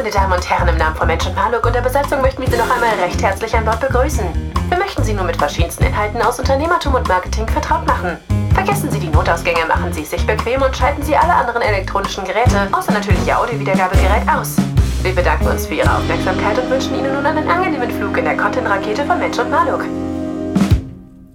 meine Damen und Herren, im Namen von Mensch und Maluk und der Besetzung möchten wir Sie noch einmal recht herzlich an Bord begrüßen. Wir möchten Sie nun mit verschiedensten Inhalten aus Unternehmertum und Marketing vertraut machen. Vergessen Sie die Notausgänge, machen Sie es sich bequem und schalten Sie alle anderen elektronischen Geräte, außer natürlich Ihr Audiowiedergabegerät, aus. Wir bedanken uns für Ihre Aufmerksamkeit und wünschen Ihnen nun einen angenehmen Flug in der Content-Rakete von Mensch und Maluk.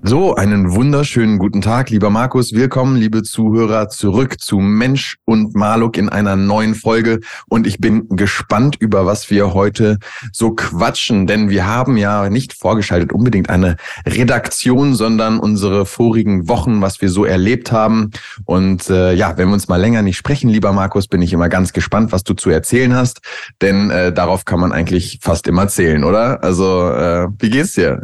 So, einen wunderschönen guten Tag, lieber Markus. Willkommen, liebe Zuhörer, zurück zu Mensch und Maluk in einer neuen Folge. Und ich bin gespannt, über was wir heute so quatschen, denn wir haben ja nicht vorgeschaltet unbedingt eine Redaktion, sondern unsere vorigen Wochen, was wir so erlebt haben. Und äh, ja, wenn wir uns mal länger nicht sprechen, lieber Markus, bin ich immer ganz gespannt, was du zu erzählen hast, denn äh, darauf kann man eigentlich fast immer zählen, oder? Also, äh, wie geht's dir?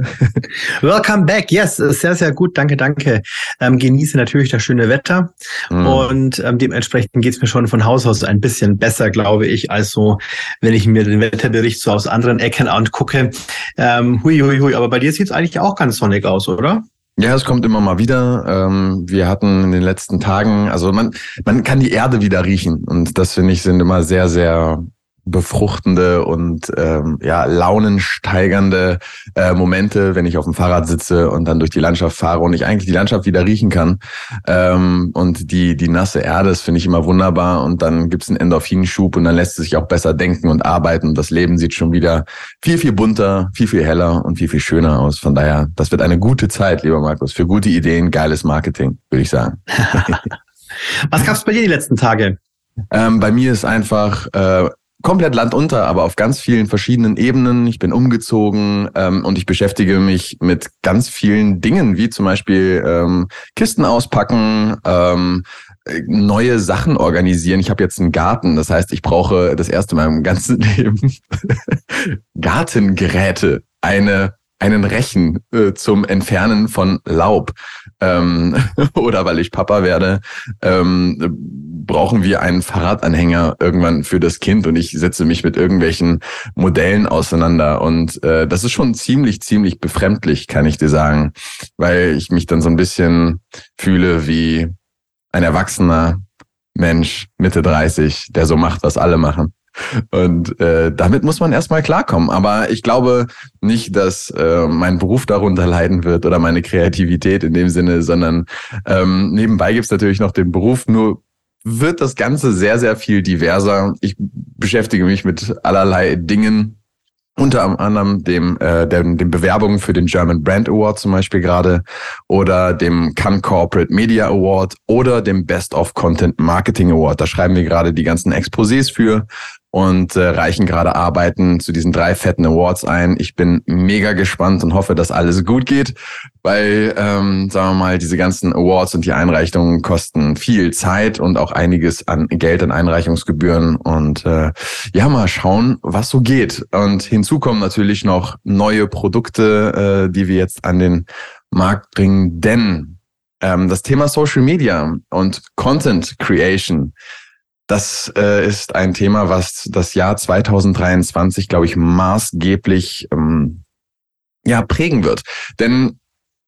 Welcome back. Yes, sehr, sehr gut. Danke, danke. Ähm, genieße natürlich das schöne Wetter. Mhm. Und ähm, dementsprechend geht's mir schon von Haus aus ein bisschen besser, glaube ich, als so, wenn ich mir den Wetterbericht so aus anderen Ecken angucke. Ähm, hui, hui, hui. Aber bei dir sieht's eigentlich auch ganz sonnig aus, oder? Ja, es kommt immer mal wieder. Ähm, wir hatten in den letzten Tagen, also man, man kann die Erde wieder riechen. Und das finde ich sind immer sehr, sehr befruchtende und ähm, ja launensteigernde äh, Momente, wenn ich auf dem Fahrrad sitze und dann durch die Landschaft fahre und ich eigentlich die Landschaft wieder riechen kann ähm, und die die nasse Erde, das finde ich immer wunderbar und dann gibt's einen Endorphinschub und dann lässt es sich auch besser denken und arbeiten und das Leben sieht schon wieder viel viel bunter, viel viel heller und viel viel schöner aus. Von daher, das wird eine gute Zeit, lieber Markus, für gute Ideen, geiles Marketing, würde ich sagen. Was gab's bei dir die letzten Tage? Ähm, bei mir ist einfach äh, komplett landunter, aber auf ganz vielen verschiedenen Ebenen. Ich bin umgezogen ähm, und ich beschäftige mich mit ganz vielen Dingen, wie zum Beispiel ähm, Kisten auspacken, ähm, neue Sachen organisieren. Ich habe jetzt einen Garten, das heißt, ich brauche das erste Mal im ganzen Leben Gartengeräte, eine einen Rechen äh, zum Entfernen von Laub ähm, oder weil ich Papa werde, ähm, brauchen wir einen Fahrradanhänger irgendwann für das Kind und ich setze mich mit irgendwelchen Modellen auseinander und äh, das ist schon ziemlich, ziemlich befremdlich, kann ich dir sagen, weil ich mich dann so ein bisschen fühle wie ein erwachsener Mensch, Mitte 30, der so macht, was alle machen. Und äh, damit muss man erstmal klarkommen. Aber ich glaube nicht, dass äh, mein Beruf darunter leiden wird oder meine Kreativität in dem Sinne, sondern ähm, nebenbei gibt's natürlich noch den Beruf. Nur wird das Ganze sehr, sehr viel diverser. Ich beschäftige mich mit allerlei Dingen, unter anderem dem, äh, dem, dem Bewerbungen für den German Brand Award zum Beispiel gerade oder dem Cannes Corporate Media Award oder dem Best of Content Marketing Award. Da schreiben wir gerade die ganzen Exposés für und äh, reichen gerade Arbeiten zu diesen drei fetten Awards ein. Ich bin mega gespannt und hoffe, dass alles gut geht, weil, ähm, sagen wir mal, diese ganzen Awards und die Einreichungen kosten viel Zeit und auch einiges an Geld an Einreichungsgebühren. Und äh, ja, mal schauen, was so geht. Und hinzu kommen natürlich noch neue Produkte, äh, die wir jetzt an den Markt bringen, denn ähm, das Thema Social Media und Content Creation das äh, ist ein Thema, was das Jahr 2023, glaube ich, maßgeblich ähm, ja, prägen wird. Denn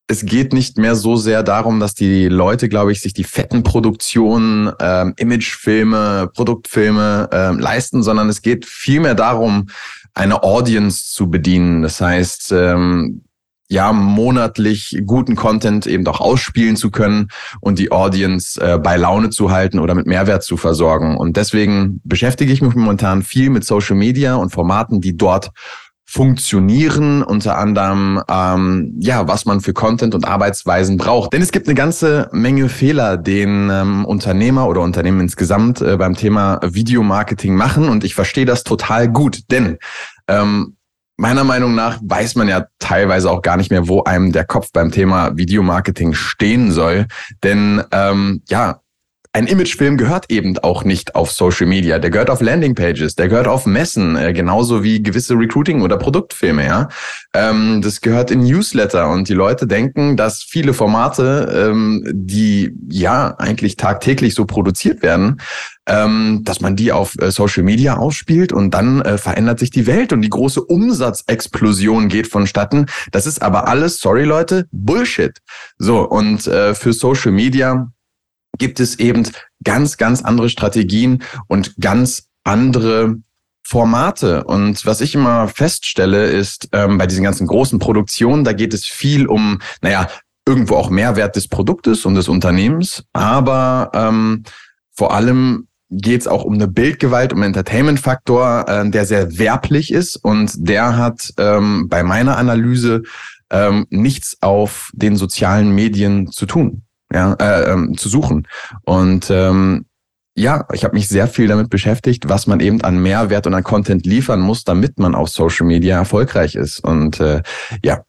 es geht nicht mehr so sehr darum, dass die Leute, glaube ich, sich die fetten Produktionen, ähm, Imagefilme, Produktfilme ähm, leisten, sondern es geht vielmehr darum, eine Audience zu bedienen. Das heißt, ähm, ja, monatlich guten Content eben doch ausspielen zu können und die Audience äh, bei Laune zu halten oder mit Mehrwert zu versorgen. Und deswegen beschäftige ich mich momentan viel mit Social Media und Formaten, die dort funktionieren, unter anderem ähm, ja, was man für Content und Arbeitsweisen braucht. Denn es gibt eine ganze Menge Fehler, den ähm, Unternehmer oder Unternehmen insgesamt äh, beim Thema Videomarketing machen und ich verstehe das total gut, denn ähm, meiner Meinung nach weiß man ja teilweise auch gar nicht mehr, wo einem der Kopf beim Thema Videomarketing stehen soll. Denn ähm, ja, ein Imagefilm gehört eben auch nicht auf Social Media. Der gehört auf Landingpages, der gehört auf Messen, äh, genauso wie gewisse Recruiting- oder Produktfilme, ja. Ähm, das gehört in Newsletter und die Leute denken, dass viele Formate, ähm, die ja eigentlich tagtäglich so produziert werden, ähm, dass man die auf äh, Social Media ausspielt und dann äh, verändert sich die Welt und die große Umsatzexplosion geht vonstatten. Das ist aber alles, sorry Leute, Bullshit. So, und äh, für Social Media gibt es eben ganz, ganz andere Strategien und ganz andere Formate. Und was ich immer feststelle, ist ähm, bei diesen ganzen großen Produktionen, da geht es viel um, naja, irgendwo auch Mehrwert des Produktes und des Unternehmens, aber ähm, vor allem geht es auch um eine Bildgewalt, um Entertainment-Faktor, äh, der sehr werblich ist und der hat ähm, bei meiner Analyse ähm, nichts auf den sozialen Medien zu tun, ja, äh, ähm, zu suchen. Und ähm, ja, ich habe mich sehr viel damit beschäftigt, was man eben an Mehrwert und an Content liefern muss, damit man auf Social Media erfolgreich ist. Und äh, ja,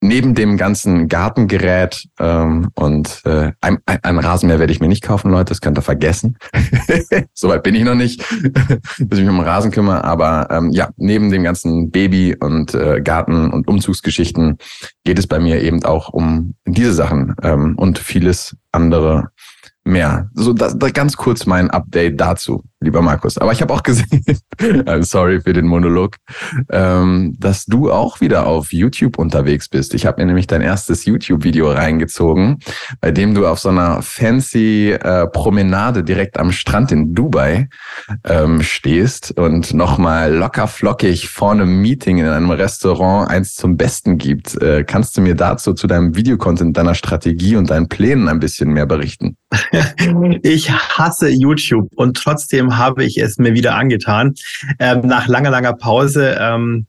neben dem ganzen Gartengerät ähm, und äh, ein, ein Rasenmäher werde ich mir nicht kaufen, Leute, das könnt ihr vergessen. Soweit bin ich noch nicht, bis ich mich um den Rasen kümmere. Aber ähm, ja, neben dem ganzen Baby- und äh, Garten- und Umzugsgeschichten geht es bei mir eben auch um diese Sachen ähm, und vieles andere mehr. So, das, das ganz kurz mein Update dazu, lieber Markus. Aber ich habe auch gesehen, I'm sorry für den Monolog, ähm, dass du auch wieder auf YouTube unterwegs bist. Ich habe mir nämlich dein erstes YouTube-Video reingezogen, bei dem du auf so einer fancy äh, Promenade direkt am Strand in Dubai ähm, stehst und nochmal locker flockig vor einem Meeting in einem Restaurant eins zum Besten gibt. Äh, kannst du mir dazu zu deinem Videocontent, deiner Strategie und deinen Plänen ein bisschen mehr berichten? ich hasse YouTube und trotzdem habe ich es mir wieder angetan. Ähm, nach langer, langer Pause ähm,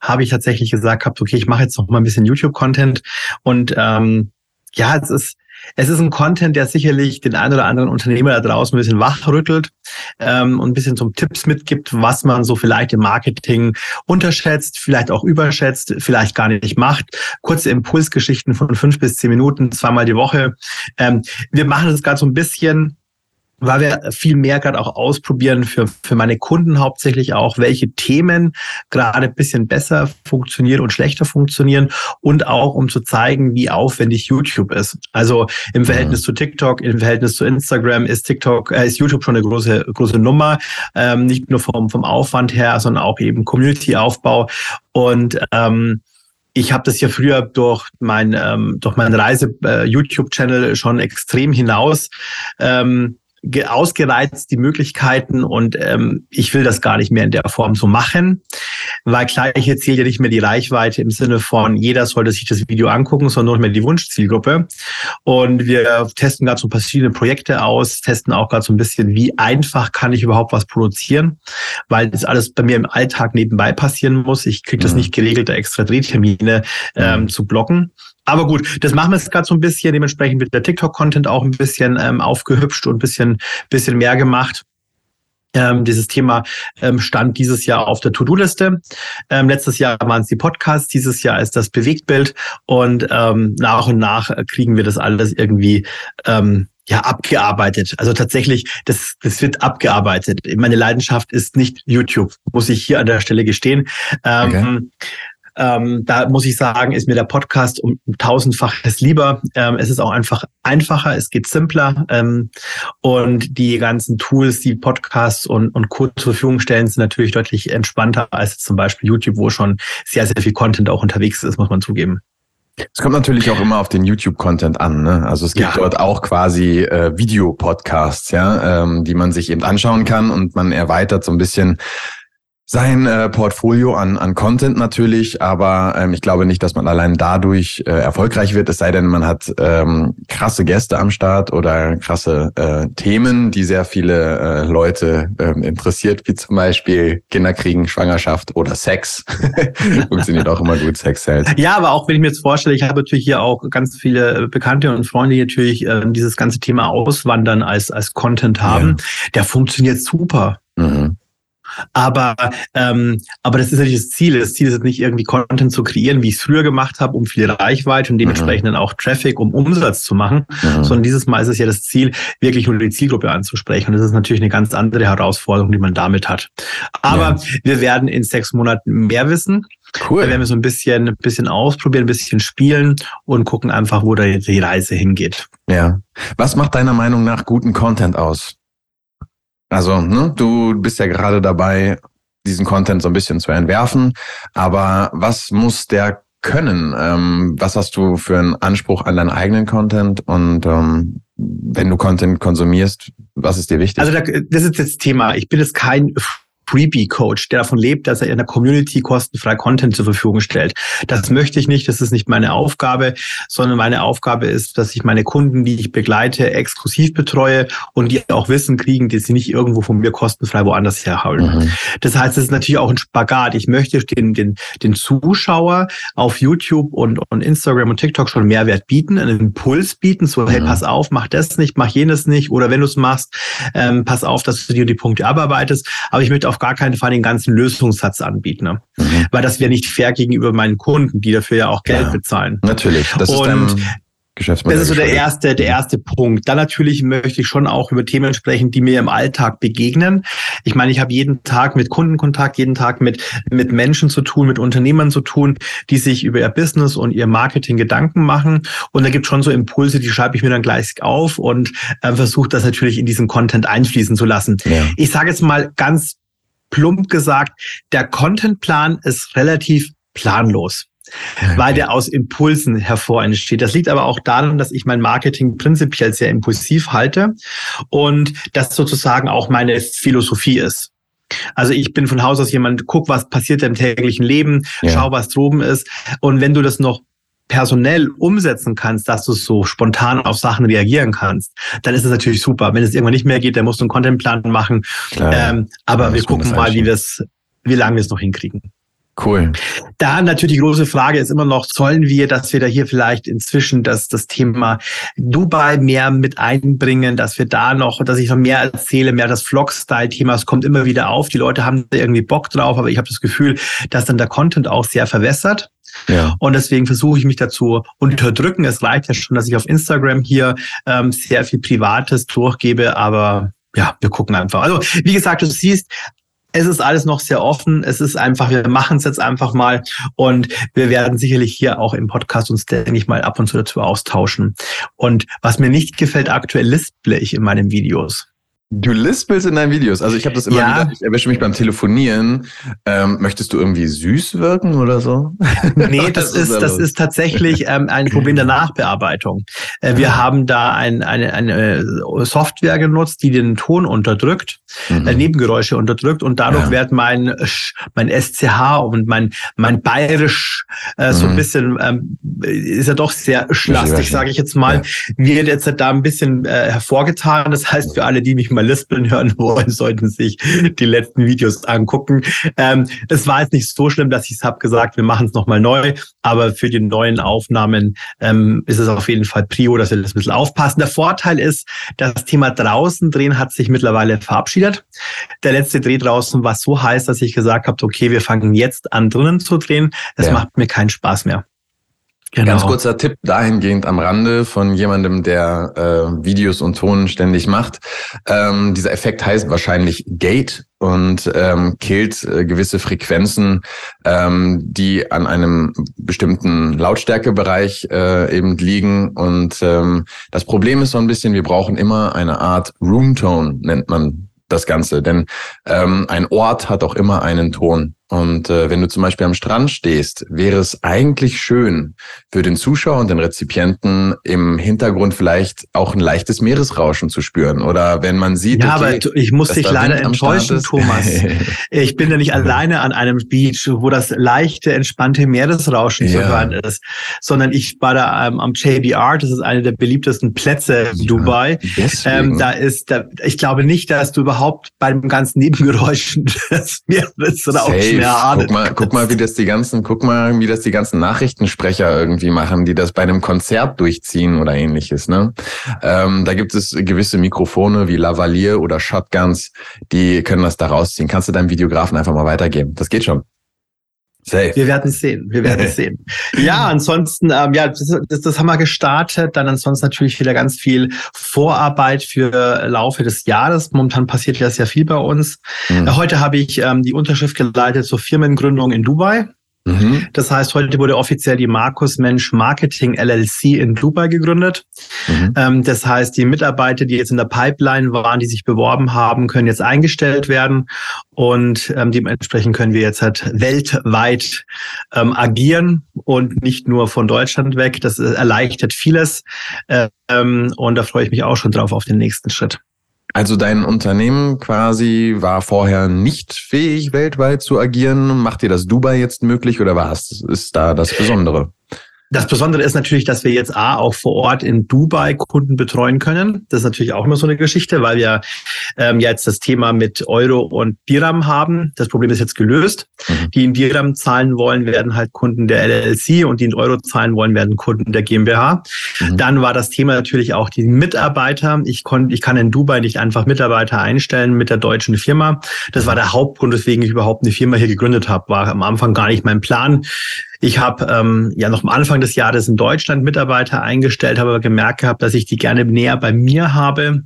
habe ich tatsächlich gesagt gehabt, okay, ich mache jetzt noch mal ein bisschen YouTube-Content und ähm, ja, es ist es ist ein Content, der sicherlich den einen oder anderen Unternehmer da draußen ein bisschen wachrüttelt ähm, und ein bisschen zum Tipps mitgibt, was man so vielleicht im Marketing unterschätzt, vielleicht auch überschätzt, vielleicht gar nicht macht. Kurze Impulsgeschichten von fünf bis zehn Minuten, zweimal die Woche. Ähm, wir machen das gerade so ein bisschen weil wir viel mehr gerade auch ausprobieren für, für meine Kunden hauptsächlich auch, welche Themen gerade ein bisschen besser funktionieren und schlechter funktionieren und auch um zu zeigen, wie aufwendig YouTube ist. Also im mhm. Verhältnis mhm. zu TikTok, im Verhältnis zu Instagram ist TikTok, äh, ist YouTube schon eine große, große Nummer, ähm, nicht nur vom, vom Aufwand her, sondern auch eben Community-Aufbau und ähm, ich habe das ja früher durch mein ähm, durch meinen Reise äh, YouTube Channel schon extrem hinaus ähm, ausgereizt, die Möglichkeiten und ähm, ich will das gar nicht mehr in der Form so machen, weil gleich zählt ja nicht mehr die Reichweite im Sinne von jeder sollte sich das Video angucken, sondern nur mehr die Wunschzielgruppe. Und wir testen gerade so verschiedene Projekte aus, testen auch gerade so ein bisschen, wie einfach kann ich überhaupt was produzieren, weil das alles bei mir im Alltag nebenbei passieren muss. Ich kriege das mhm. nicht geregelt, da extra Drehtermine ähm, mhm. zu blocken. Aber gut, das machen wir jetzt gerade so ein bisschen. Dementsprechend wird der TikTok-Content auch ein bisschen ähm, aufgehübscht und ein bisschen, bisschen mehr gemacht. Ähm, dieses Thema ähm, stand dieses Jahr auf der To-Do-Liste. Ähm, letztes Jahr waren es die Podcasts, dieses Jahr ist das Bewegtbild und ähm, nach und nach kriegen wir das alles irgendwie ähm, ja abgearbeitet. Also tatsächlich, das, das wird abgearbeitet. Meine Leidenschaft ist nicht YouTube, muss ich hier an der Stelle gestehen. Ähm, okay. Ähm, da muss ich sagen, ist mir der Podcast um tausendfaches lieber. Ähm, es ist auch einfach einfacher, es geht simpler ähm, und die ganzen Tools, die Podcasts und, und Co. zur Verfügung stellen, sind natürlich deutlich entspannter als zum Beispiel YouTube, wo schon sehr, sehr viel Content auch unterwegs ist, muss man zugeben. Es kommt natürlich auch immer auf den YouTube-Content an. Ne? Also es gibt ja. dort auch quasi äh, Videopodcasts, ja, ähm, die man sich eben anschauen kann und man erweitert so ein bisschen sein äh, Portfolio an, an Content natürlich, aber ähm, ich glaube nicht, dass man allein dadurch äh, erfolgreich wird, es sei denn, man hat ähm, krasse Gäste am Start oder krasse äh, Themen, die sehr viele äh, Leute ähm, interessiert, wie zum Beispiel Kinderkriegen, Schwangerschaft oder Sex. Funktioniert auch immer gut, Sex hält. Ja, aber auch wenn ich mir jetzt vorstelle, ich habe natürlich hier auch ganz viele Bekannte und Freunde, die natürlich äh, dieses ganze Thema Auswandern als, als Content haben, ja. der funktioniert super. Mhm. Aber, ähm, aber das ist natürlich das Ziel. Das Ziel ist nicht irgendwie Content zu kreieren, wie ich es früher gemacht habe, um viel Reichweite und dementsprechend mhm. dann auch Traffic, um Umsatz zu machen, mhm. sondern dieses Mal ist es ja das Ziel, wirklich nur die Zielgruppe anzusprechen. Und das ist natürlich eine ganz andere Herausforderung, die man damit hat. Aber ja. wir werden in sechs Monaten mehr wissen. Cool. Da werden wir so ein bisschen, ein bisschen ausprobieren, ein bisschen spielen und gucken einfach, wo da die Reise hingeht. Ja. Was macht deiner Meinung nach guten Content aus? Also, ne, du bist ja gerade dabei, diesen Content so ein bisschen zu entwerfen. Aber was muss der können? Ähm, was hast du für einen Anspruch an deinen eigenen Content? Und ähm, wenn du Content konsumierst, was ist dir wichtig? Also da, das ist das Thema. Ich bin jetzt kein Freebie-Coach, der davon lebt, dass er in der Community kostenfrei Content zur Verfügung stellt. Das möchte ich nicht, das ist nicht meine Aufgabe, sondern meine Aufgabe ist, dass ich meine Kunden, die ich begleite, exklusiv betreue und die auch Wissen kriegen, die sie nicht irgendwo von mir kostenfrei woanders herholen. Mhm. Das heißt, es ist natürlich auch ein Spagat. Ich möchte den, den, den Zuschauer auf YouTube und, und Instagram und TikTok schon Mehrwert bieten, einen Impuls bieten, so, hey, mhm. pass auf, mach das nicht, mach jenes nicht, oder wenn du es machst, ähm, pass auf, dass du dir die Punkte abarbeitest. Aber ich möchte auf gar keinen Fall den ganzen Lösungssatz anbieten, ne? Mhm. weil das wäre nicht fair gegenüber meinen Kunden, die dafür ja auch Geld ja, bezahlen. Natürlich. Das und ist Geschäftsmodell. Das ist so der erste, der erste Punkt. Dann natürlich möchte ich schon auch über Themen sprechen, die mir im Alltag begegnen. Ich meine, ich habe jeden Tag mit Kunden Kontakt, jeden Tag mit, mit Menschen zu tun, mit Unternehmern zu tun, die sich über ihr Business und ihr Marketing Gedanken machen. Und da gibt schon so Impulse, die schreibe ich mir dann gleich auf und äh, versuche das natürlich in diesen Content einfließen zu lassen. Ja. Ich sage jetzt mal ganz plump gesagt, der Contentplan ist relativ planlos okay. weil der aus Impulsen hervor entsteht. Das liegt aber auch daran, dass ich mein Marketing prinzipiell sehr impulsiv halte und das sozusagen auch meine Philosophie ist. Also ich bin von Haus aus jemand, guck, was passiert im täglichen Leben, ja. schau, was droben ist. Und wenn du das noch personell umsetzen kannst, dass du so spontan auf Sachen reagieren kannst, dann ist es natürlich super. Wenn es irgendwann nicht mehr geht, dann musst du einen Contentplan machen. Ähm, aber wir gucken mal, wie wir es, wie lange wir es noch hinkriegen. Cool. Da natürlich die große Frage ist immer noch, sollen wir, dass wir da hier vielleicht inzwischen das, das Thema Dubai mehr mit einbringen, dass wir da noch, dass ich noch mehr erzähle, mehr das Vlog-Style-Thema, es kommt immer wieder auf, die Leute haben da irgendwie Bock drauf, aber ich habe das Gefühl, dass dann der Content auch sehr verwässert. Ja. Und deswegen versuche ich mich dazu unterdrücken. Es reicht ja schon, dass ich auf Instagram hier ähm, sehr viel Privates durchgebe, aber ja, wir gucken einfach. Also, wie gesagt, du siehst, es ist alles noch sehr offen. Es ist einfach, wir machen es jetzt einfach mal und wir werden sicherlich hier auch im Podcast uns, denke ich mal, ab und zu dazu austauschen. Und was mir nicht gefällt, aktuell lisple ich in meinen Videos. Du lispelst in deinen Videos. Also ich habe das immer ja. wieder, ich erwische mich beim Telefonieren. Ähm, möchtest du irgendwie süß wirken oder so? Nee, das, ist, das ist tatsächlich ähm, ein Problem der Nachbearbeitung. Äh, wir ja. haben da ein, eine, eine äh, Software genutzt, die den Ton unterdrückt, mhm. äh, Nebengeräusche unterdrückt und dadurch ja. wird mein mein SCH und mein mein Bayerisch äh, mhm. so ein mhm. bisschen ähm, ist ja doch sehr schlastig, sage ich jetzt mal, wird jetzt da ein bisschen äh, hervorgetan. Das heißt für alle, die mich mal lispeln hören wollen, sollten sich die letzten Videos angucken. Ähm, es war jetzt nicht so schlimm, dass ich es habe gesagt, wir machen es nochmal neu, aber für die neuen Aufnahmen ähm, ist es auf jeden Fall Prio, dass wir das ein bisschen aufpassen. Der Vorteil ist, das Thema draußen drehen hat sich mittlerweile verabschiedet. Der letzte Dreh draußen war so heiß, dass ich gesagt habe, okay, wir fangen jetzt an drinnen zu drehen. Es ja. macht mir keinen Spaß mehr. Genau. Ganz kurzer Tipp dahingehend am Rande von jemandem, der äh, Videos und Ton ständig macht. Ähm, dieser Effekt heißt wahrscheinlich Gate und ähm, killt äh, gewisse Frequenzen, ähm, die an einem bestimmten Lautstärkebereich äh, eben liegen. Und ähm, das Problem ist so ein bisschen, wir brauchen immer eine Art Roomtone, nennt man das Ganze. Denn ähm, ein Ort hat auch immer einen Ton. Und äh, wenn du zum Beispiel am Strand stehst, wäre es eigentlich schön für den Zuschauer und den Rezipienten im Hintergrund vielleicht auch ein leichtes Meeresrauschen zu spüren. Oder wenn man sieht, ja, okay, aber ich muss dich leider enttäuschen, Thomas. ich bin ja nicht alleine an einem Beach, wo das leichte, entspannte Meeresrauschen ja. zu hören ist, sondern ich war da ähm, am JBR. Das ist eine der beliebtesten Plätze in ja, Dubai. Ähm, da ist, da, ich glaube nicht, dass du überhaupt beim ganzen Nebengeräuschen des Meeresrauschen Guck mal, guck mal, wie das die ganzen, guck mal, wie das die ganzen Nachrichtensprecher irgendwie machen, die das bei einem Konzert durchziehen oder ähnliches. Ne? Ähm, da gibt es gewisse Mikrofone wie Lavalier oder Shotguns, die können das da rausziehen. Kannst du deinem Videografen einfach mal weitergeben? Das geht schon. Safe. Wir werden es sehen. Wir werden es sehen. Ja, ansonsten, ähm, ja, das, das, das haben wir gestartet. Dann ansonsten natürlich wieder ganz viel Vorarbeit für Laufe des Jahres. Momentan passiert ja sehr viel bei uns. Mhm. Heute habe ich ähm, die Unterschrift geleitet zur Firmengründung in Dubai. Mhm. Das heißt, heute wurde offiziell die Markus Mensch Marketing LLC in Dubai gegründet. Mhm. Ähm, das heißt, die Mitarbeiter, die jetzt in der Pipeline waren, die sich beworben haben, können jetzt eingestellt werden und ähm, dementsprechend können wir jetzt halt weltweit ähm, agieren und nicht nur von Deutschland weg. Das erleichtert vieles ähm, und da freue ich mich auch schon drauf auf den nächsten Schritt. Also dein Unternehmen quasi war vorher nicht fähig, weltweit zu agieren. Macht dir das Dubai jetzt möglich oder was ist da das Besondere? Das Besondere ist natürlich, dass wir jetzt A auch vor Ort in Dubai Kunden betreuen können. Das ist natürlich auch immer so eine Geschichte, weil wir ähm, jetzt das Thema mit Euro und Dirham haben. Das Problem ist jetzt gelöst. Mhm. Die in Dirham zahlen wollen, werden halt Kunden der LLC und die in Euro zahlen wollen, werden Kunden der GmbH. Mhm. Dann war das Thema natürlich auch die Mitarbeiter. Ich konnte, ich kann in Dubai nicht einfach Mitarbeiter einstellen mit der deutschen Firma. Das war der Hauptgrund, weswegen ich überhaupt eine Firma hier gegründet habe. War am Anfang gar nicht mein Plan. Ich habe ähm, ja noch am Anfang des Jahres in Deutschland Mitarbeiter eingestellt, habe aber gemerkt gehabt, dass ich die gerne näher bei mir habe.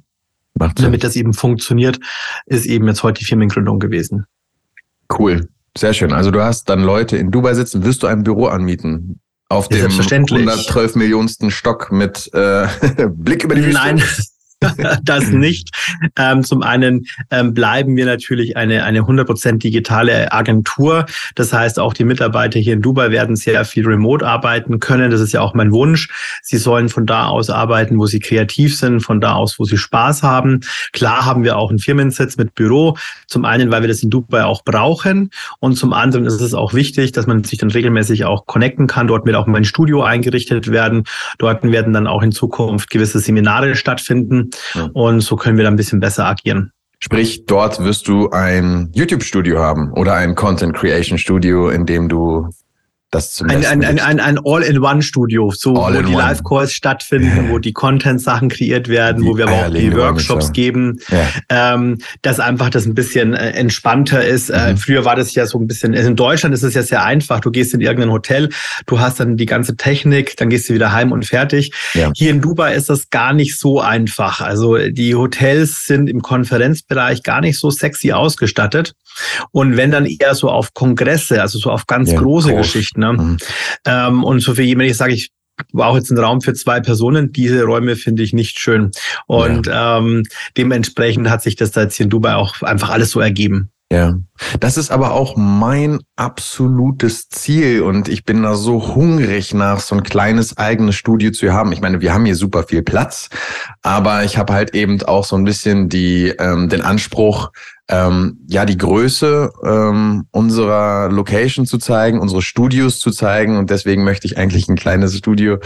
Macht damit das eben funktioniert, ist eben jetzt heute die Firmengründung gewesen. Cool, sehr schön. Also du hast dann Leute in Dubai sitzen, wirst du ein Büro anmieten? Auf dem 112 Millionsten Stock mit äh, Blick über die Wüste? Nein. das nicht. Ähm, zum einen ähm, bleiben wir natürlich eine eine 100% digitale Agentur. Das heißt, auch die Mitarbeiter hier in Dubai werden sehr viel remote arbeiten können. Das ist ja auch mein Wunsch. Sie sollen von da aus arbeiten, wo sie kreativ sind, von da aus, wo sie Spaß haben. Klar haben wir auch einen Firmensitz mit Büro. Zum einen, weil wir das in Dubai auch brauchen. Und zum anderen ist es auch wichtig, dass man sich dann regelmäßig auch connecten kann. Dort wird auch mein Studio eingerichtet werden. Dort werden dann auch in Zukunft gewisse Seminare stattfinden. Und so können wir da ein bisschen besser agieren. Sprich, dort wirst du ein YouTube-Studio haben oder ein Content Creation Studio, in dem du das zum ein, ein, ein, ein, All-in-One-Studio, so All wo die Live-Calls stattfinden, wo die Content-Sachen kreiert werden, die wo wir aber auch die Workshops geben, ja. ähm, dass einfach das ein bisschen äh, entspannter ist. Äh, mhm. Äh, früher war das ja so ein bisschen, in Deutschland ist es ja sehr einfach. Du gehst in irgendein Hotel, du hast dann die ganze Technik, dann gehst du wieder heim und fertig. Ja. Hier in Dubai ist das gar nicht so einfach. Also die Hotels sind im Konferenzbereich gar nicht so sexy ausgestattet. Und wenn dann eher so auf Kongresse, also so auf ganz ja, große groß. Geschichten. Ne? Mhm. Ähm, und so für jemanden, ich sage, ich war auch jetzt ein Raum für zwei Personen. Diese Räume finde ich nicht schön. Und ja. ähm, dementsprechend hat sich das da jetzt hier in Dubai auch einfach alles so ergeben. Ja, das ist aber auch mein absolutes Ziel und ich bin da so hungrig nach so ein kleines eigenes Studio zu haben. Ich meine, wir haben hier super viel Platz, aber ich habe halt eben auch so ein bisschen die ähm, den Anspruch, ähm, ja, die Größe ähm, unserer Location zu zeigen, unsere Studios zu zeigen. Und deswegen möchte ich eigentlich ein kleines Studio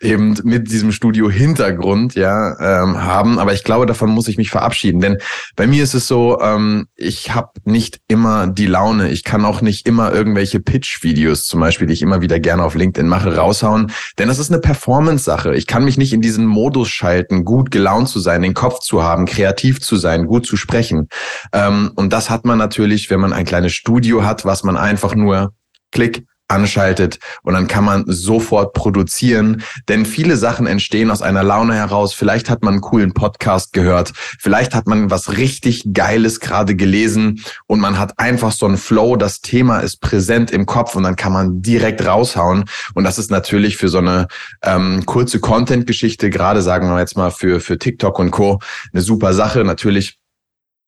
eben mit diesem Studio-Hintergrund ja ähm, haben. Aber ich glaube, davon muss ich mich verabschieden. Denn bei mir ist es so, ähm, ich habe nicht immer die Laune. Ich kann auch nicht immer irgendwelche Pitch-Videos zum Beispiel, die ich immer wieder gerne auf LinkedIn mache, raushauen. Denn das ist eine Performance-Sache. Ich kann mich nicht in diesen Modus schalten, gut gelaunt zu sein, den Kopf zu haben, kreativ zu sein, gut zu sprechen. Ähm, ähm, und das hat man natürlich, wenn man ein kleines Studio hat, was man einfach nur klick anschaltet und dann kann man sofort produzieren, denn viele Sachen entstehen aus einer Laune heraus. Vielleicht hat man einen coolen Podcast gehört, vielleicht hat man was richtig Geiles gerade gelesen und man hat einfach so einen Flow, das Thema ist präsent im Kopf und dann kann man direkt raushauen und das ist natürlich für so eine ähm, kurze Content-Geschichte, gerade sagen wir jetzt mal für, für TikTok und Co. eine super Sache. Natürlich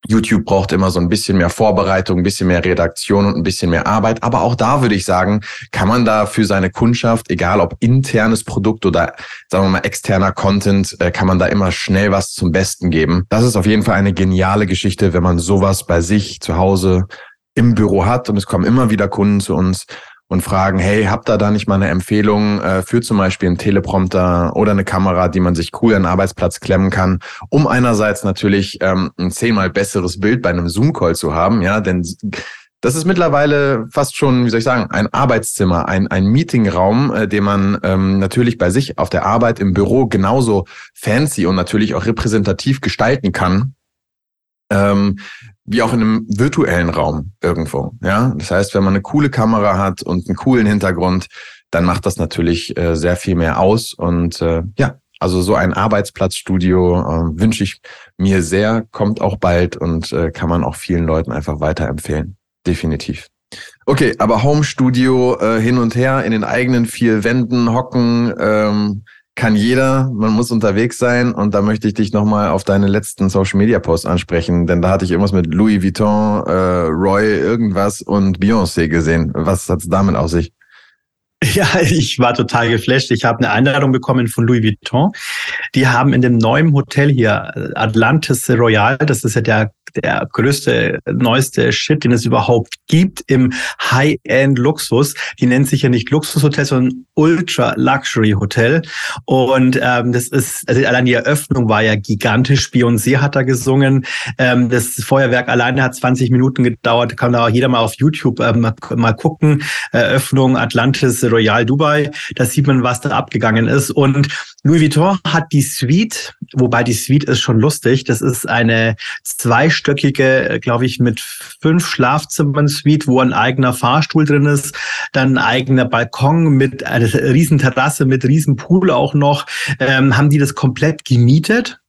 YouTube braucht immer so ein bisschen mehr Vorbereitung, ein bisschen mehr Redaktion und ein bisschen mehr Arbeit. Aber auch da würde ich sagen, kann man da für seine Kundschaft, egal ob internes Produkt oder sagen wir mal externer Content, äh, kann man da immer schnell was zum Besten geben. Das ist auf jeden Fall eine geniale Geschichte, wenn man sowas bei sich zu Hause im Büro hat und es kommen immer wieder Kunden zu uns und fragen, hey, habt ihr da nicht mal eine Empfehlung äh, für zum Beispiel einen Teleprompter oder eine Kamera, die man sich cool an den Arbeitsplatz klemmen kann, um einerseits natürlich ähm, ein zehnmal besseres Bild bei einem Zoom-Call zu haben, ja, denn das ist mittlerweile fast schon, wie soll ich sagen, ein Arbeitszimmer, ein, ein Meetingraum, äh, den man ähm, natürlich bei sich auf der Arbeit im Büro genauso fancy und natürlich auch repräsentativ gestalten kann. Ähm, wie auch in einem virtuellen Raum irgendwo. Ja, das heißt, wenn man eine coole Kamera hat und einen coolen Hintergrund, dann macht das natürlich äh, sehr viel mehr aus. Und äh, ja, also so ein Arbeitsplatzstudio äh, wünsche ich mir sehr, kommt auch bald und äh, kann man auch vielen Leuten einfach weiterempfehlen. Definitiv. Okay, aber Home Studio äh, hin und her in den eigenen vier Wänden hocken, ähm, kann jeder, man muss unterwegs sein und da möchte ich dich nochmal auf deine letzten Social Media Posts ansprechen, denn da hatte ich irgendwas mit Louis Vuitton, äh, Roy, irgendwas und Beyoncé gesehen. Was hat's damit auf sich? Ja, ich war total geflasht. Ich habe eine Einladung bekommen von Louis Vuitton. Die haben in dem neuen Hotel hier, Atlantis Royal, das ist ja der der größte, neueste Shit, den es überhaupt gibt im High-End-Luxus. Die nennt sich ja nicht Luxushotel, sondern Ultra-Luxury-Hotel. Und ähm, das ist, also allein die Eröffnung war ja gigantisch. Beyoncé hat da gesungen. Ähm, das Feuerwerk alleine hat 20 Minuten gedauert. Kann da auch jeder mal auf YouTube ähm, mal, mal gucken. Eröffnung Atlantis Royal Dubai. Da sieht man, was da abgegangen ist. Und Louis Vuitton hat die Suite, wobei die Suite ist schon lustig. Das ist eine zwei zweistöckige, glaube ich, mit fünf Schlafzimmern Suite, wo ein eigener Fahrstuhl drin ist, dann ein eigener Balkon mit einer riesen Terrasse, mit riesen Pool auch noch, ähm, haben die das komplett gemietet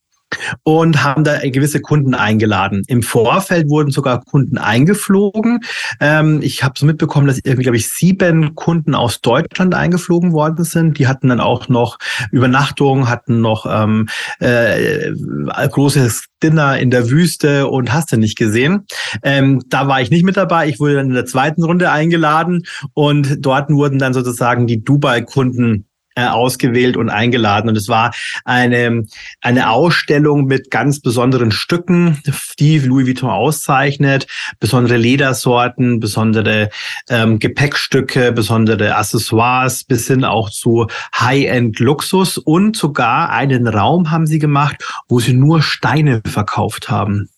und haben da gewisse Kunden eingeladen. Im Vorfeld wurden sogar Kunden eingeflogen. Ähm, ich habe so mitbekommen, dass irgendwie, glaube ich, sieben Kunden aus Deutschland eingeflogen worden sind. Die hatten dann auch noch Übernachtung, hatten noch ähm, äh, großes Dinner in der Wüste und hast du nicht gesehen. Ähm, da war ich nicht mit dabei. Ich wurde dann in der zweiten Runde eingeladen und dort wurden dann sozusagen die Dubai-Kunden äh, ausgewählt und eingeladen. Und es war eine, eine Ausstellung mit ganz besonderen Stücken, die Louis Vuitton auszeichnet, besondere Ledersorten, besondere ähm, Gepäckstücke, besondere Accessoires bis hin auch zu High-End-Luxus und sogar einen Raum haben sie gemacht, wo sie nur Steine verkauft haben.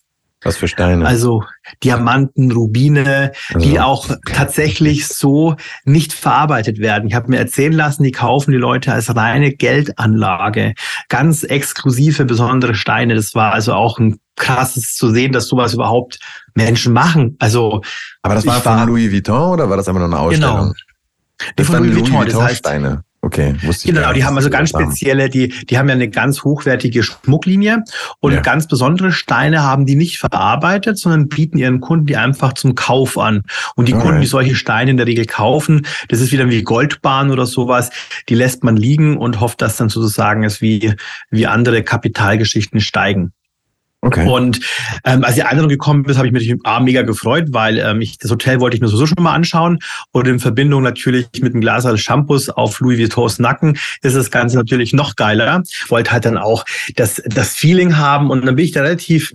Was für Steine? Also Diamanten, Rubine, also. die auch tatsächlich so nicht verarbeitet werden. Ich habe mir erzählen lassen, die kaufen die Leute als reine Geldanlage. Ganz exklusive, besondere Steine. Das war also auch ein krasses zu sehen, dass sowas überhaupt Menschen machen. Also, aber das war von Louis Vuitton oder war das einfach nur eine Ausstellung? Genau. Das von Louis, Louis Vuitton, Vuitton das heißt, Steine. Okay, wusste ich Genau, die haben also ganz spezielle, die, die haben ja eine ganz hochwertige Schmucklinie und ja. ganz besondere Steine haben die nicht verarbeitet, sondern bieten ihren Kunden die einfach zum Kauf an. Und die Alright. Kunden, die solche Steine in der Regel kaufen, das ist wieder wie Goldbahn oder sowas, die lässt man liegen und hofft, dass dann sozusagen es wie, wie andere Kapitalgeschichten steigen. Okay. Und ähm, als die Einladung gekommen ist, habe ich mich A, mega gefreut, weil ähm, ich das Hotel wollte ich mir sowieso schon mal anschauen. Und in Verbindung natürlich mit einem Glas Shampoos auf Louis Vuittons Nacken ist das Ganze natürlich noch geiler. Wollte halt dann auch das, das Feeling haben. Und dann bin ich da relativ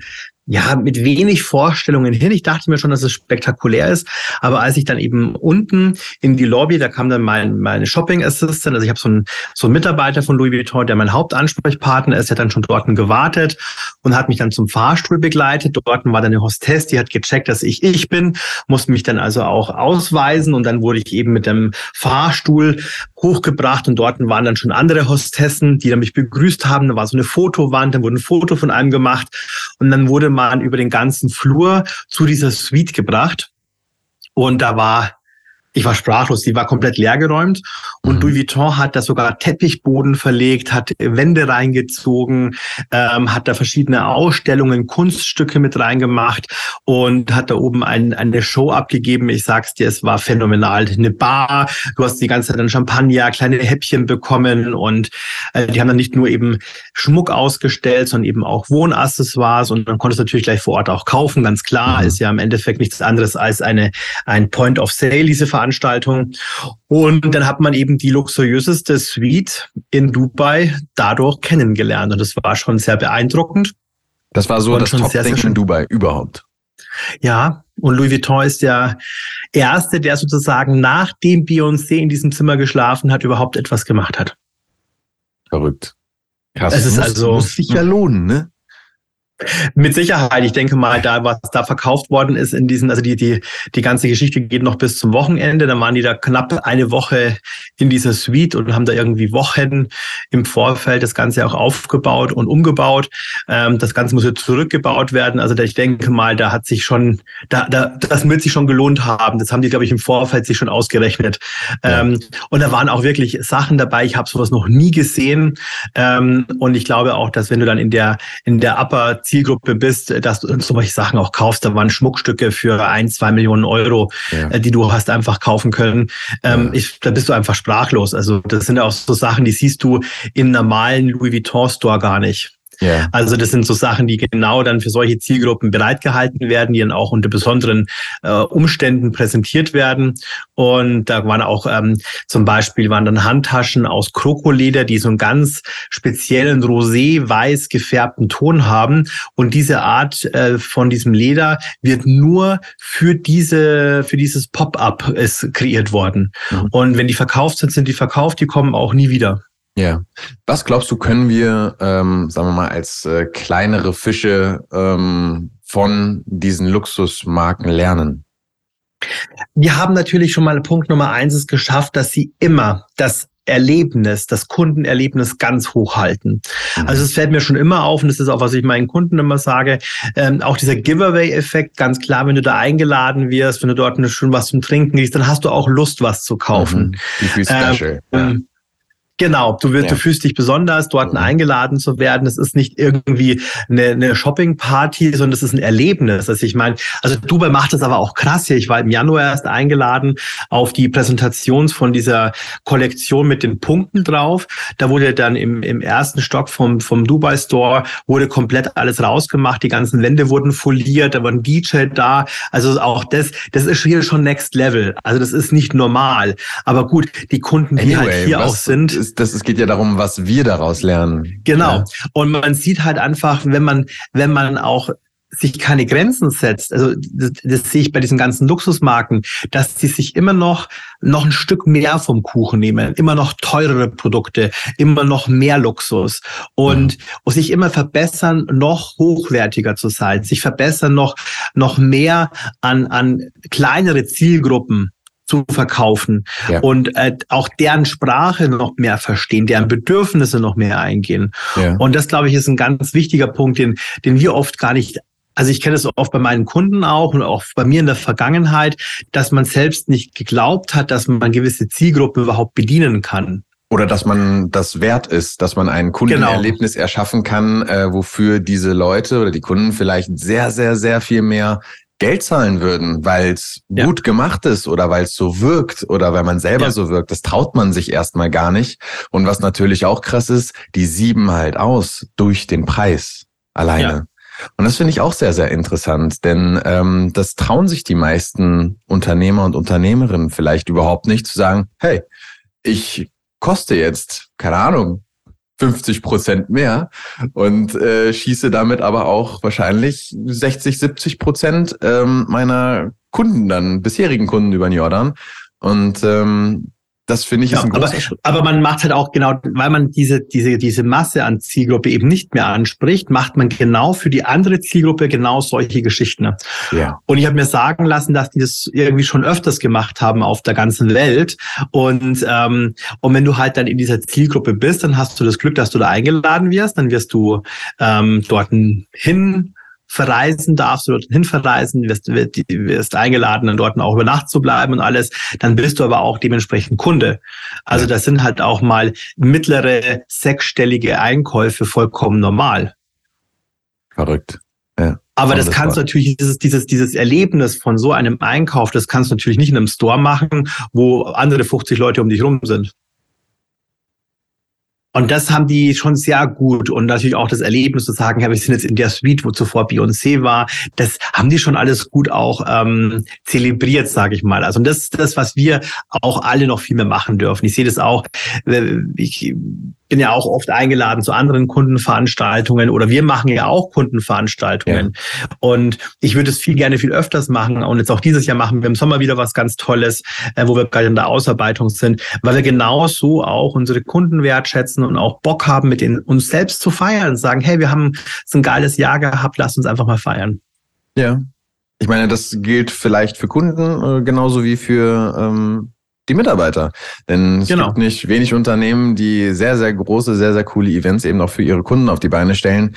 ja, mit wenig Vorstellungen hin. Ich dachte mir schon, dass es spektakulär ist. Aber als ich dann eben unten in die Lobby, da kam dann mein, mein Shopping Assistant, also ich habe so einen, so einen Mitarbeiter von Louis Vuitton, der mein Hauptansprechpartner ist, der hat dann schon dort gewartet und hat mich dann zum Fahrstuhl begleitet. Dort war dann eine Hostess, die hat gecheckt, dass ich ich bin, musste mich dann also auch ausweisen und dann wurde ich eben mit dem Fahrstuhl hochgebracht und dort waren dann schon andere Hostessen, die dann mich begrüßt haben. Da war so eine Fotowand, dann wurde ein Foto von einem gemacht und dann wurde man über den ganzen Flur zu dieser Suite gebracht. Und da war ich war sprachlos, die war komplett leergeräumt und mhm. Louis Vuitton hat da sogar Teppichboden verlegt, hat Wände reingezogen, ähm, hat da verschiedene Ausstellungen, Kunststücke mit reingemacht und hat da oben ein, eine Show abgegeben. Ich sag's dir, es war phänomenal. Eine Bar, du hast die ganze Zeit ein Champagner, kleine Häppchen bekommen und äh, die haben dann nicht nur eben Schmuck ausgestellt, sondern eben auch Wohnaccessoires und dann konntest du natürlich gleich vor Ort auch kaufen, ganz klar. Mhm. Ist ja im Endeffekt nichts anderes als eine, ein Point of Sale, diese Veranstaltung. Und dann hat man eben die luxuriöseste Suite in Dubai dadurch kennengelernt. Und das war schon sehr beeindruckend. Das war so und das Top-Ding in Dubai überhaupt. Ja, und Louis Vuitton ist der Erste, der sozusagen nachdem Beyoncé in diesem Zimmer geschlafen hat, überhaupt etwas gemacht hat. Verrückt. Krass. Es ist muss, also, muss sich ja lohnen, ne? Mit Sicherheit. Ich denke mal, da, was da verkauft worden ist in diesen, also die, die, die ganze Geschichte geht noch bis zum Wochenende. Da waren die da knapp eine Woche in dieser Suite und haben da irgendwie Wochen im Vorfeld das Ganze auch aufgebaut und umgebaut. Ähm, das Ganze muss jetzt zurückgebaut werden. Also ich denke mal, da hat sich schon, da, da, das wird sich schon gelohnt haben. Das haben die, glaube ich, im Vorfeld sich schon ausgerechnet. Ja. Ähm, und da waren auch wirklich Sachen dabei. Ich habe sowas noch nie gesehen. Ähm, und ich glaube auch, dass wenn du dann in der, in der Upper Zielgruppe bist, dass du solche Sachen auch kaufst. Da waren Schmuckstücke für ein, zwei Millionen Euro, ja. Äh, die du hast einfach kaufen können. Ähm, ja. ich, da bist du einfach sprachlos. Also das sind ja auch so Sachen, die siehst du im normalen Louis Vuitton Store gar nicht. Yeah. Also das sind so Sachen, die genau dann für solche Zielgruppen bereitgehalten werden, die dann auch unter besonderen äh, Umständen präsentiert werden. Und da waren auch ähm, zum Beispiel waren dann Handtaschen aus Krokoleder, die so einen ganz speziellen rosé-weiß gefärbten Ton haben. Und diese Art äh, von diesem Leder wird nur für diese für dieses Pop-up ist kreiert worden. Mhm. Und wenn die verkauft sind, sind die verkauft. Die kommen auch nie wieder. Ja. Was glaubst du, können wir, ähm, sagen wir mal, als äh, kleinere Fische ähm, von diesen Luxusmarken lernen? Wir haben natürlich schon mal Punkt Nummer eins ist geschafft, dass sie immer das Erlebnis, das Kundenerlebnis ganz hoch halten. Mhm. Also es fällt mir schon immer auf, und das ist auch, was ich meinen Kunden immer sage, ähm, auch dieser Giveaway-Effekt, ganz klar, wenn du da eingeladen wirst, wenn du dort schon was zum Trinken kriegst, dann hast du auch Lust, was zu kaufen. Mhm. Special. Ähm, ja. Genau, du, wirst, ja. du fühlst dich besonders, dort mhm. eingeladen zu werden. Es ist nicht irgendwie eine, eine Shopping-Party, sondern es ist ein Erlebnis. Also ich meine, also Dubai macht das aber auch krass hier. Ich war im Januar erst eingeladen auf die Präsentation von dieser Kollektion mit den Punkten drauf. Da wurde dann im, im ersten Stock vom, vom Dubai Store wurde komplett alles rausgemacht. Die ganzen Wände wurden foliert, da war ein DJ da. Also auch das, das ist hier schon Next Level. Also das ist nicht normal. Aber gut, die Kunden, die halt anyway, halt hier auch sind ist, das, es geht ja darum, was wir daraus lernen. Genau. Ja. Und man sieht halt einfach, wenn man, wenn man auch sich keine Grenzen setzt, also das, das sehe ich bei diesen ganzen Luxusmarken, dass sie sich immer noch noch ein Stück mehr vom Kuchen nehmen, immer noch teurere Produkte, immer noch mehr Luxus und, mhm. und sich immer verbessern, noch hochwertiger zu sein, sich verbessern, noch noch mehr an an kleinere Zielgruppen zu verkaufen ja. und äh, auch deren Sprache noch mehr verstehen, deren Bedürfnisse noch mehr eingehen. Ja. Und das, glaube ich, ist ein ganz wichtiger Punkt, den, den wir oft gar nicht also ich kenne es oft bei meinen Kunden auch und auch bei mir in der Vergangenheit, dass man selbst nicht geglaubt hat, dass man gewisse Zielgruppen überhaupt bedienen kann. Oder dass man das wert ist, dass man ein Kundenerlebnis genau. erschaffen kann, äh, wofür diese Leute oder die Kunden vielleicht sehr, sehr, sehr viel mehr Geld zahlen würden, weil es ja. gut gemacht ist oder weil es so wirkt oder weil man selber ja. so wirkt. Das traut man sich erstmal gar nicht. Und was natürlich auch krass ist, die sieben halt aus durch den Preis alleine. Ja. Und das finde ich auch sehr, sehr interessant, denn ähm, das trauen sich die meisten Unternehmer und Unternehmerinnen vielleicht überhaupt nicht zu sagen, hey, ich koste jetzt, keine Ahnung, 50 Prozent mehr und äh, schieße damit aber auch wahrscheinlich 60, 70 Prozent ähm, meiner Kunden dann, bisherigen Kunden über den Jordan. Und ähm, das finde ich ja, ist ein großer aber, Schritt. Aber man macht halt auch genau, weil man diese, diese, diese Masse an Zielgruppe eben nicht mehr anspricht, macht man genau für die andere Zielgruppe genau solche Geschichten. Ja. Und ich habe mir sagen lassen, dass die das irgendwie schon öfters gemacht haben auf der ganzen Welt. Und, ähm, und wenn du halt dann in dieser Zielgruppe bist, dann hast du das Glück, dass du da eingeladen wirst, dann wirst du ähm, dort hin verreisen darfst du dorthin verreisen, wirst, wirst eingeladen, dann dort auch über Nacht zu bleiben und alles, dann bist du aber auch dementsprechend Kunde. Also das sind halt auch mal mittlere sechsstellige Einkäufe vollkommen normal. Verrückt. Ja. Aber das, das kannst du natürlich, dieses, dieses, dieses Erlebnis von so einem Einkauf, das kannst du natürlich nicht in einem Store machen, wo andere 50 Leute um dich rum sind. Und das haben die schon sehr gut und natürlich auch das Erlebnis zu sagen, ja, wir sind jetzt in der Suite, wo zuvor Beyoncé war, das haben die schon alles gut auch ähm, zelebriert, sage ich mal. Also und das ist das, was wir auch alle noch viel mehr machen dürfen. Ich sehe das auch, äh, ich bin ja auch oft eingeladen zu anderen Kundenveranstaltungen oder wir machen ja auch Kundenveranstaltungen. Ja. Und ich würde es viel gerne viel öfters machen. Und jetzt auch dieses Jahr machen wir im Sommer wieder was ganz Tolles, äh, wo wir gerade in der Ausarbeitung sind, weil wir genauso auch unsere Kunden wertschätzen und auch Bock haben, mit denen uns selbst zu feiern und sagen, hey, wir haben so ein geiles Jahr gehabt, lasst uns einfach mal feiern. Ja. Ich meine, das gilt vielleicht für Kunden äh, genauso wie für ähm, die Mitarbeiter. Denn es genau. gibt nicht wenig Unternehmen, die sehr, sehr große, sehr, sehr coole Events eben auch für ihre Kunden auf die Beine stellen,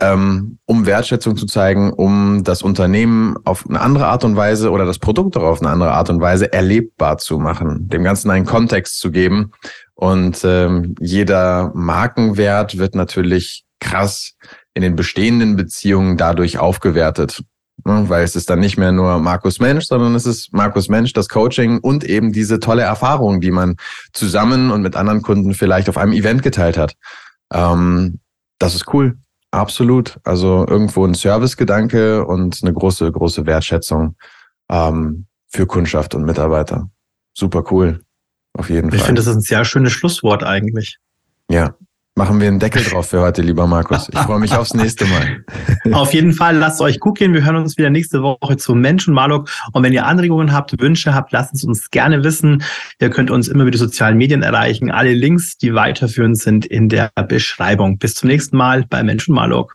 ähm, um Wertschätzung zu zeigen, um das Unternehmen auf eine andere Art und Weise oder das Produkt auch auf eine andere Art und Weise erlebbar zu machen, dem Ganzen einen Kontext zu geben. Und ähm, jeder Markenwert wird natürlich krass in den bestehenden Beziehungen dadurch aufgewertet. Ne, weil es ist dann nicht mehr nur Markus Mensch, sondern es ist Markus Mensch, das Coaching und eben diese tolle Erfahrung, die man zusammen und mit anderen Kunden vielleicht auf einem Event geteilt hat. Ähm, das ist cool. absolut. Also irgendwo ein Servicegedanke und eine große, große Wertschätzung ähm, für Kundschaft und Mitarbeiter. Super cool. Auf jeden ich Fall. Ich finde, das ist ein sehr schönes Schlusswort eigentlich. Ja, Machen wir einen Deckel drauf für heute, lieber Markus. Ich freue mich aufs nächste Mal. Auf jeden Fall, lasst euch gut gehen. Wir hören uns wieder nächste Woche zu Menschen Marlock. Und wenn ihr Anregungen habt, Wünsche habt, lasst es uns gerne wissen. Ihr könnt uns immer über die sozialen Medien erreichen. Alle Links, die weiterführend sind, in der Beschreibung. Bis zum nächsten Mal bei Menschen Marlock.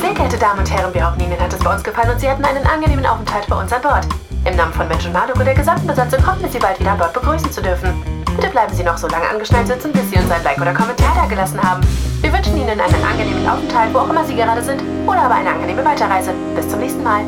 Sehr geehrte Damen und Herren, wir hoffen, Ihnen hat es bei uns gefallen und Sie hatten einen angenehmen Aufenthalt bei uns an Bord. Im Namen von Menschen Marlock und der gesamten Besatzung hoffen wir Sie bald wieder an Bord begrüßen zu dürfen. Bitte bleiben Sie noch so lange angeschnallt sitzen, bis Sie uns ein Like oder Kommentar da gelassen haben. Wir wünschen Ihnen einen angenehmen Aufenthalt, wo auch immer Sie gerade sind, oder aber eine angenehme Weiterreise. Bis zum nächsten Mal.